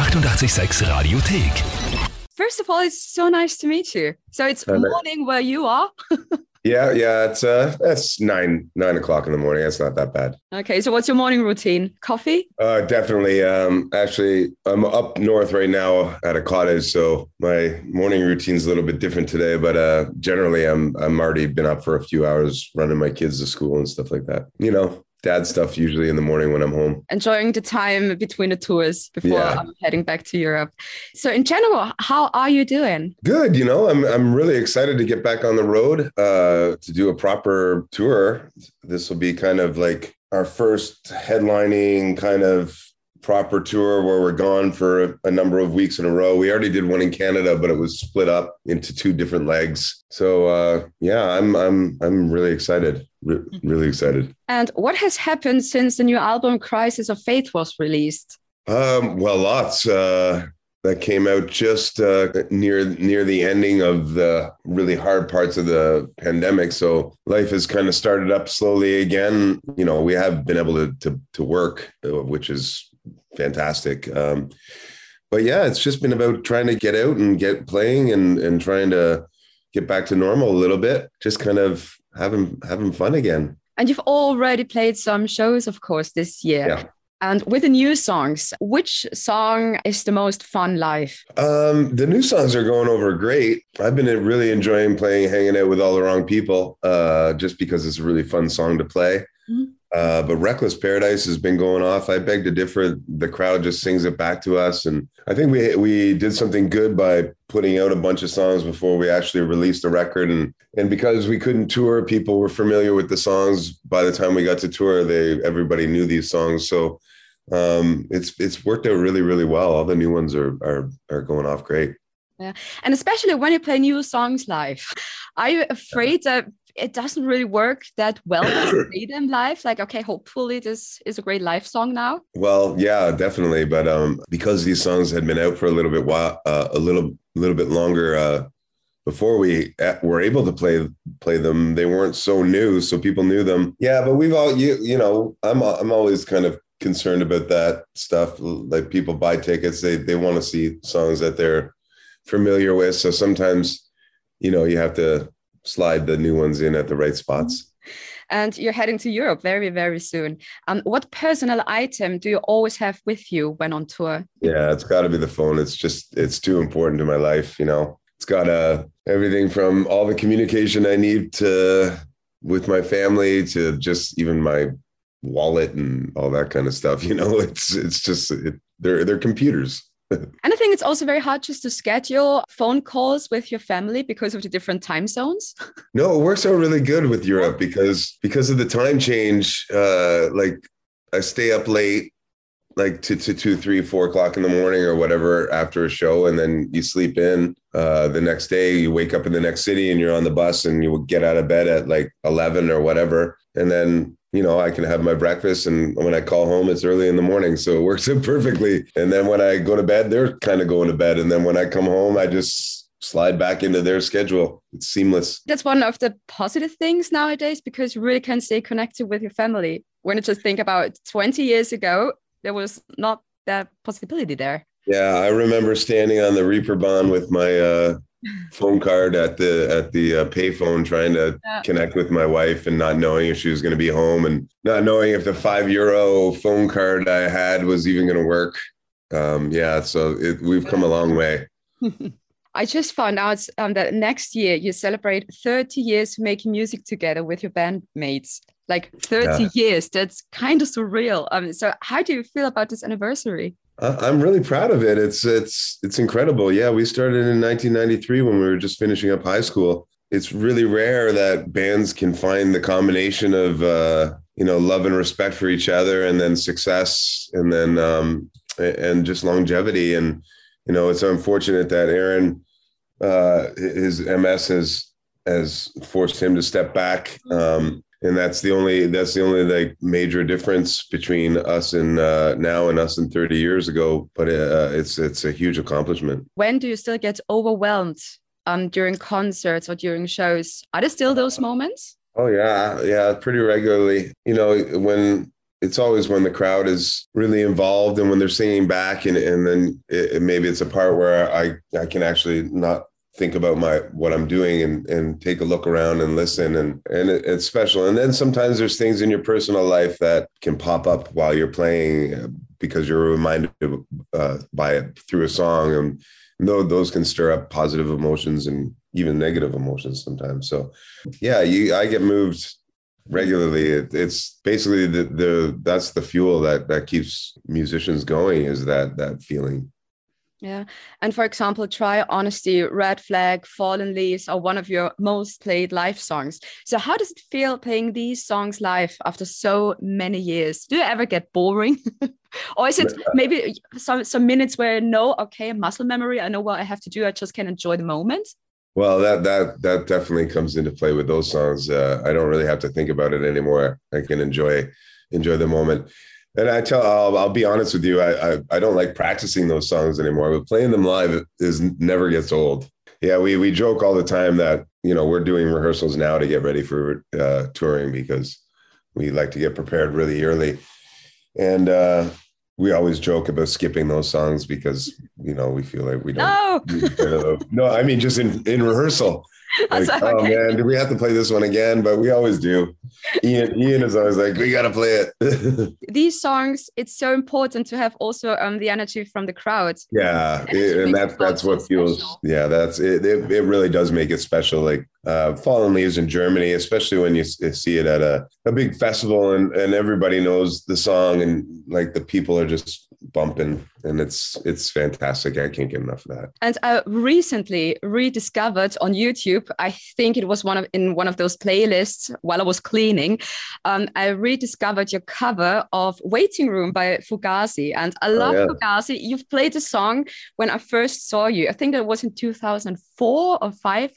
886 Radiothek. First of all, it's so nice to meet you. So it's Hello. morning where you are. Yeah, yeah, it's uh that's nine nine o'clock in the morning. It's not that bad. okay, so what's your morning routine? Coffee? Uh definitely. Um actually I'm up north right now at a cottage, so my morning routine's a little bit different today, but uh generally I'm I'm already been up for a few hours running my kids to school and stuff like that. You know, dad stuff usually in the morning when I'm home. Enjoying the time between the tours before Yeah. I'm heading back to Europe. So in general, how are you doing? Good, you know, I'm I'm really excited to get back on the road uh to do a proper tour. This will be kind of like our first headlining kind of proper tour where we're gone for a number of weeks in a row. We already did one in Canada, but it was split up into two different legs. So uh yeah, I'm I'm I'm really excited. Re- really excited. And what has happened since the new album Crisis of Faith was released? Um, well, lots. Uh, that came out just uh, near near the ending of the really hard parts of the pandemic. So life has kind of started up slowly again. You know, we have been able to to, to work, uh, which is fantastic. Um, but yeah, it's just been about trying to get out and get playing and and trying to get back to normal a little bit. Just kind of having having fun again. And you've already played some shows, of course, this year. Yeah. And with the new songs, which song is the most fun live? Um, the new songs are going over great. I've been really enjoying playing "Hanging Out with All the Wrong People," uh, just because it's a really fun song to play. Mhm. Uh, but "Reckless Paradise" has been going off. I beg to differ. The crowd just sings it back to us, and I think we we did something good by putting out a bunch of songs before we actually released the record. And and because we couldn't tour, people were familiar with the songs. By the time we got to tour, they everybody knew these songs. So um, it's it's worked out really really well. All the new ones are are are going off great. Yeah, and especially when you play new songs live, are you afraid that it doesn't really work that well to play them live? Like, okay, hopefully this is a great live song now. Well, yeah, definitely. But um, because these songs had been out for a little bit while, uh, a little little bit longer uh, before we uh, were able to play play them, they weren't so new, so people knew them. Yeah, but we've all you you know, I'm I'm always kind of concerned about that stuff. Like people buy tickets, they they want to see songs that they're familiar with. So sometimes, you know, you have to slide the new ones in at the right spots. And you're heading to Europe very, very soon. Um, what personal item do you always have with you when on tour? Yeah, it's got to be the phone. It's just it's too important to my life. You know, it's got uh, everything from all the communication I need to with my family to just even my wallet and all that kind of stuff. You know, it's it's just it, they're they're computers. And I think it's also very hard just to schedule phone calls with your family because of the different time zones. No, it works out really good with Europe because because of the time change. Uh, like I stay up late, like to, to two, three, four o'clock in the morning or whatever after a show, and then you sleep in. Uh, the next day, you wake up in the next city, and you're on the bus, and you will get out of bed at like eleven or whatever, and then you know I can have my breakfast, and when I call home, it's early in the morning, so it works out perfectly. And then when I go to bed, they're kind of going to bed, and then when I come home, I just slide back into their schedule. It's seamless. That's one of the positive things nowadays because you really can stay connected with your family. When you just think about 20 years ago, there was not that possibility there. Yeah, I remember standing on the Reeperbahn with my uh, phone card at the at the uh, payphone, trying to Yeah. connect with my wife, and not knowing if she was going to be home, and not knowing if the five euro phone card I had was even going to work. Um, yeah, so it, we've come a long way. I just found out um, that next year you celebrate 30 years making music together with your bandmates. Like 30 Yeah. years, that's kind of surreal. Um, so, how do you feel about this anniversary? I'm really proud of it. It's it's it's incredible. Yeah, we started in 1993 when we were just finishing up high school. It's really rare that bands can find the combination of uh, you know love and respect for each other, and then success, and then um, and just longevity. And you know, it's unfortunate that Aaron, uh, his MS has has forced him to step back. Um, and that's the only that's the only like major difference between us and uh, now and us and 30 years ago but uh, it's it's a huge accomplishment When do you still get overwhelmed um, during concerts or during shows? Are there still those moments? oh yeah yeah pretty regularly you know when it's always when the crowd is really involved and when they're singing back and and then it, maybe it's a part where I I can actually not think about my what I'm doing and and take a look around and listen and and it, it's special. And then sometimes there's things in your personal life that can pop up while you're playing uh, because you're reminded uh, by it through a song and though those can stir up positive emotions and even negative emotions sometimes. So yeah, you I get moved regularly. It, it's basically the the that's the fuel that that keeps musicians going is that that feeling. Yeah. And for example, Try Honesty, Red Flag, Fallen Leaves are one of your most played live songs. So, how does it feel playing these songs live after so many years? Do you ever get boring? or is it maybe some, some minutes where no, okay, muscle memory, I know what I have to do, I just can enjoy the moment? Well, that that that definitely comes into play with those songs. Uh, I don't really have to think about it anymore. I can enjoy enjoy the moment. And I tell, I'll, I'll be honest with you, I, I, I don't like practicing those songs anymore. But playing them live is never gets old. Yeah, we we joke all the time that you know we're doing rehearsals now to get ready for uh, touring because we like to get prepared really early. And uh, we always joke about skipping those songs because you know we feel like we don't. No, no I mean just in in rehearsal. Like, okay. oh man, do we have to play this one again? But we always do. Ian, Ian is always like, we got to play it. These songs, it's so important to have also um the energy from the crowd. Yeah, it, and that's that's what feels. Special. Yeah, that's it, it. It really does make it special. Like uh, Fallen Leaves in Germany, especially when you see it at a, a big festival and and everybody knows the song and like the people are just bumping and it's it's fantastic. I can't get enough of that. And i recently rediscovered on youtube i think it was one of in one of those playlists while i was cleaning um, i rediscovered your cover of waiting room by fugazi. And i oh, love oh, yeah. fugazi. You've played the song when i first saw you. I think it was in 2004 or 5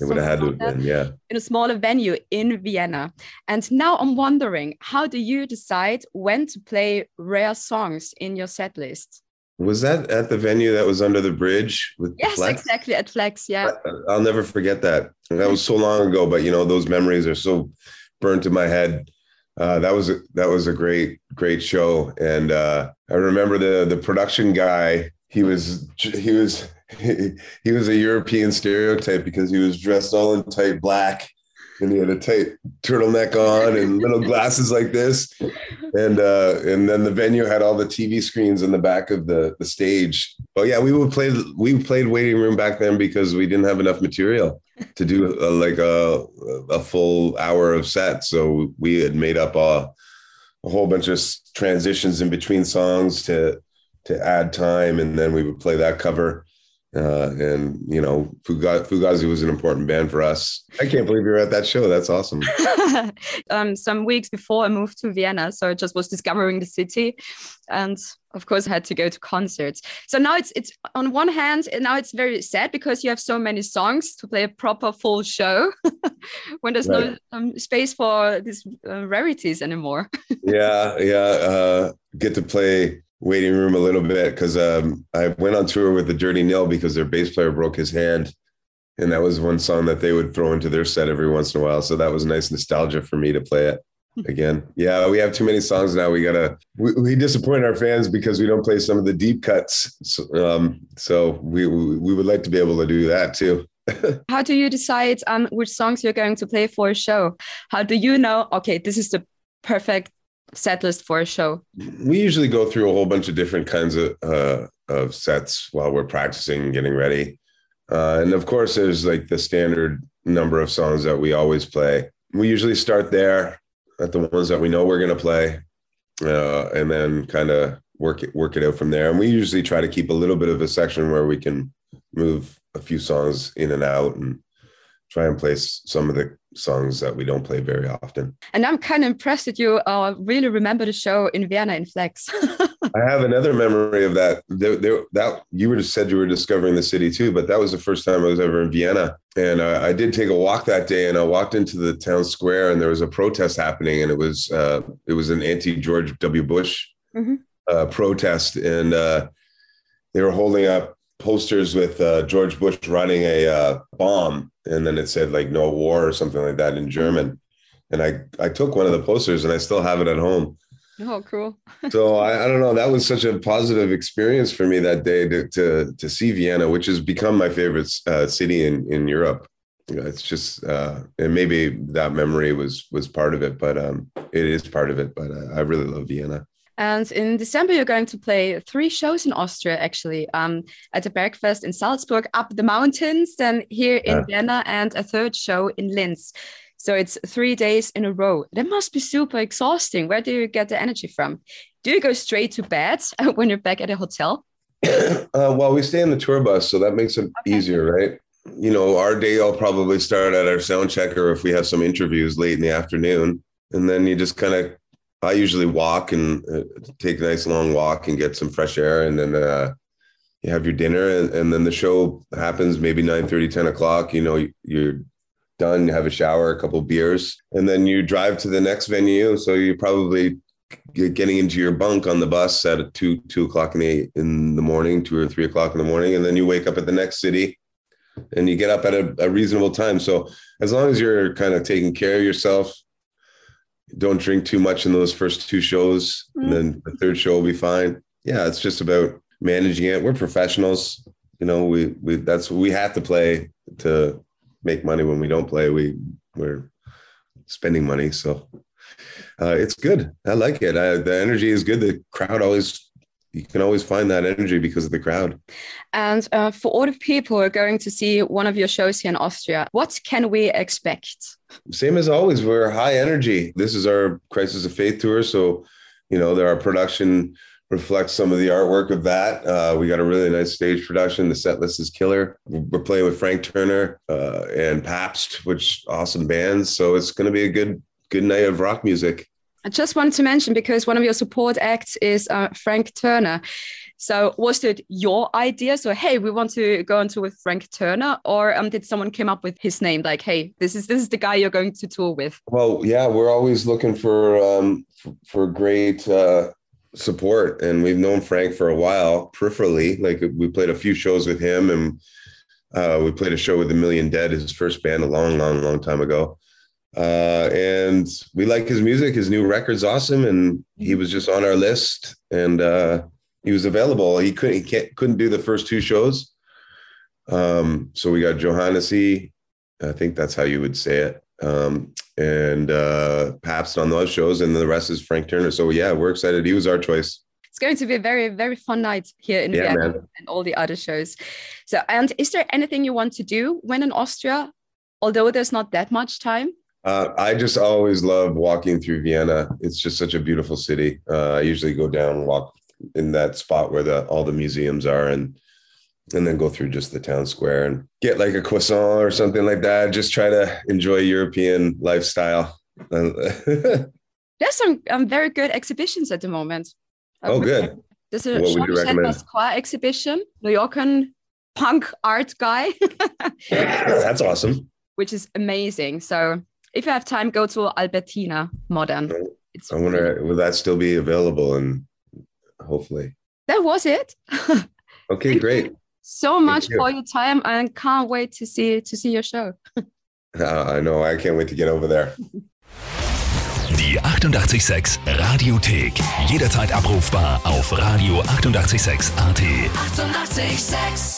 it would have had to have been, yeah. In a smaller venue in Vienna. And now I'm wondering, how do you decide when to play rare songs in your set list? Was that at the venue that was under the bridge with Yes, Flex? exactly at Flex. Yeah. I, will never forget that. That was so long ago, but you know, those memories are so burnt in my head. Uh, that was a, that was a great great show, and uh, I remember the the production guy. He was he was he, was a European stereotype because he was dressed all in tight black and he had a tight turtleneck on and little glasses like this. And uh, and then the venue had all the TV screens in the back of the, the stage. Oh yeah, we would play we played waiting room back then because we didn't have enough material to do a, like a a full hour of set. So we had made up a, a whole bunch of transitions in between songs to to add time, and then we would play that cover uh, and you know, Fugazi was an important band for us. I can't believe you were at that show. That's awesome. um, some weeks before I moved to Vienna, so I just was discovering the city, and of course I had to go to concerts. So now it's it's on one hand, now it's very sad because you have so many songs to play a proper full show when there's right. no um, space for these uh, rarities anymore. yeah, yeah. Uh, get to play waiting room a little bit because um, I went on tour with the Dirty Nil because their bass player broke his hand. And that was one song that they would throw into their set every once in a while. So that was nice nostalgia for me to play it again. Yeah, we have too many songs now. We gotta we, we disappoint our fans because we don't play some of the deep cuts. So, um, so we, we we would like to be able to do that too. How do you decide um which songs you're going to play for a show? How do you know? Okay, this is the perfect set list for a show? We usually go through a whole bunch of different kinds of uh, of sets while we're practicing getting ready. Uh, and of course, there's like the standard number of songs that we always play. We usually start there at the ones that we know we're going to play, uh, and then kind of work it work it out from there. And we usually try to keep a little bit of a section where we can move a few songs in and out and try and play some of the songs that we don't play very often. And I'm kind of impressed that you uh, really remember the show in Vienna in Flex. I have another memory of that. There, there, that you were said you were discovering the city too, but that was the first time I was ever in Vienna, and uh, I did take a walk that day. And I walked into the town square, and there was a protest happening, and it was uh, it was an anti George W. Bush mm-hmm. Uh, protest, and uh, they were holding up posters with uh, George Bush running a bomb and then it said like no war or something like that in German. And I I took one of the posters and I still have it at home. Oh, cool. so I, I, don't know. That was such a positive experience for me that day to to, to see Vienna, which has become my favorite uh, city in in Europe. You know, it's just uh, and maybe that memory was was part of it, but um, it is part of it. But uh, I really love Vienna. And in December, you're going to play three shows in Austria, actually, um, at the Bergfest in Salzburg, up the mountains, then here in yeah. Vienna, and a third show in Linz. So it's three days in a row. That must be super exhausting. Where do you get the energy from? Do you go straight to bed when you're back at a hotel? uh, well, we stay in the tour bus, so that makes it okay. easier, right? You know, our day will probably start at our sound checker if we have some interviews late in the afternoon. And then you just kind of I usually walk and uh, take a nice long walk and get some fresh air, and then uh, you have your dinner, and, and then the show happens maybe 9 30, 10 o'clock. You know, you're done, you have a shower, a couple beers, and then you drive to the next venue. So you're probably getting into your bunk on the bus at two two o'clock in the in the morning, two or three o'clock in the morning, and then you wake up at the next city, and you get up at a, a reasonable time. So as long as you're kind of taking care of yourself, don't drink too much in those first two shows, mm. and then the third show will be fine. Yeah, it's just about managing it. We're professionals, you know. We we that's we have to play to make money. When we don't play, we we're spending money. So uh, it's good. I like it. I, the energy is good. The crowd always you can always find that energy because of the crowd. And uh, for all the people who are going to see one of your shows here in Austria, what can we expect? Same as always, we're high energy. This is our Crisis of Faith tour. So, you know, our production reflects some of the artwork of that. Uh, we got a really nice stage production. The set list is killer. We're playing with Frank Turner uh, and Pabst, which awesome bands. So it's going to be a good, good night of rock music. I just wanted to mention because one of your support acts is uh, Frank Turner. So was it your idea? So hey, we want to go on tour with Frank Turner, or um, did someone come up with his name? Like, hey, this is this is the guy you're going to tour with. Well, yeah, we're always looking for um, for, for great uh, support, and we've known Frank for a while peripherally. Like we played a few shows with him, and uh, we played a show with the Million Dead, his first band, a long, long, long time ago. Uh, and we like his music. His new record's awesome, and he was just on our list, and uh, he was available. He couldn't he couldn't do the first two shows, um, so we got Johannesy. I think that's how you would say it, um, and uh, Pabst on those shows, and the rest is Frank Turner. So yeah, we're excited. He was our choice. It's going to be a very very fun night here in yeah, Vienna man. and all the other shows. So, and is there anything you want to do when in Austria? Although there's not that much time. Uh, I just always love walking through Vienna. It's just such a beautiful city. Uh, I usually go down and walk in that spot where the all the museums are, and and then go through just the town square and get like a croissant or something like that. Just try to enjoy European lifestyle. There's some um, very good exhibitions at the moment. Oh, good. There's a Jean-Michel Basquiat exhibition, New Yorker punk art guy. That's awesome. Which is amazing. So if you have time, go to Albertina Modern. It's I wonder will that still be available and hopefully. That was it. okay, great. so much you. for your time and can't wait to see to see your show. uh, I know, I can't wait to get over there. Die 886 Radiothek. Jederzeit abrufbar auf radio886.at. 886!